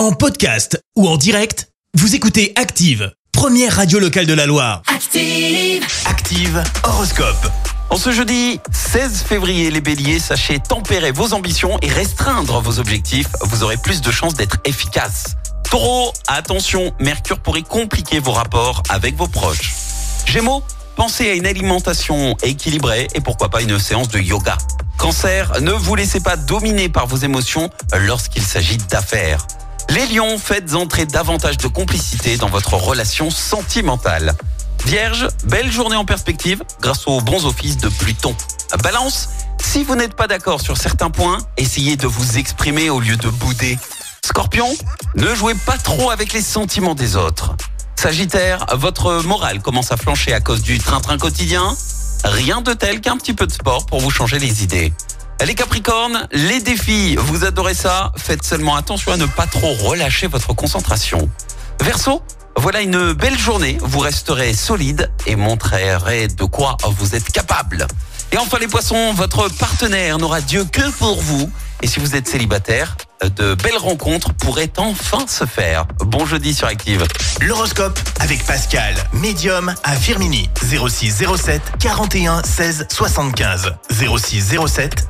En podcast ou en direct, vous écoutez Active, première radio locale de la Loire. Active. Active Horoscope. En ce jeudi 16 février, les béliers, sachez tempérer vos ambitions et restreindre vos objectifs. Vous aurez plus de chances d'être efficace. Taureau, attention, Mercure pourrait compliquer vos rapports avec vos proches. Gémeaux, pensez à une alimentation équilibrée et pourquoi pas une séance de yoga. Cancer, ne vous laissez pas dominer par vos émotions lorsqu'il s'agit d'affaires. Les lions, faites entrer davantage de complicité dans votre relation sentimentale. Vierge, belle journée en perspective grâce aux bons offices de Pluton. Balance, si vous n'êtes pas d'accord sur certains points, essayez de vous exprimer au lieu de bouder. Scorpion, ne jouez pas trop avec les sentiments des autres. Sagittaire, votre morale commence à flancher à cause du train-train quotidien. Rien de tel qu'un petit peu de sport pour vous changer les idées. Les Capricornes, les défis, vous adorez ça, faites seulement attention à ne pas trop relâcher votre concentration. Verseau, voilà une belle journée, vous resterez solide et montrerez de quoi vous êtes capable. Et enfin les poissons, votre partenaire n'aura Dieu que pour vous. Et si vous êtes célibataire, de belles rencontres pourraient enfin se faire. Bon jeudi sur Active. L'horoscope avec Pascal, médium à Firmini. 06 07 41 16 75. 06 07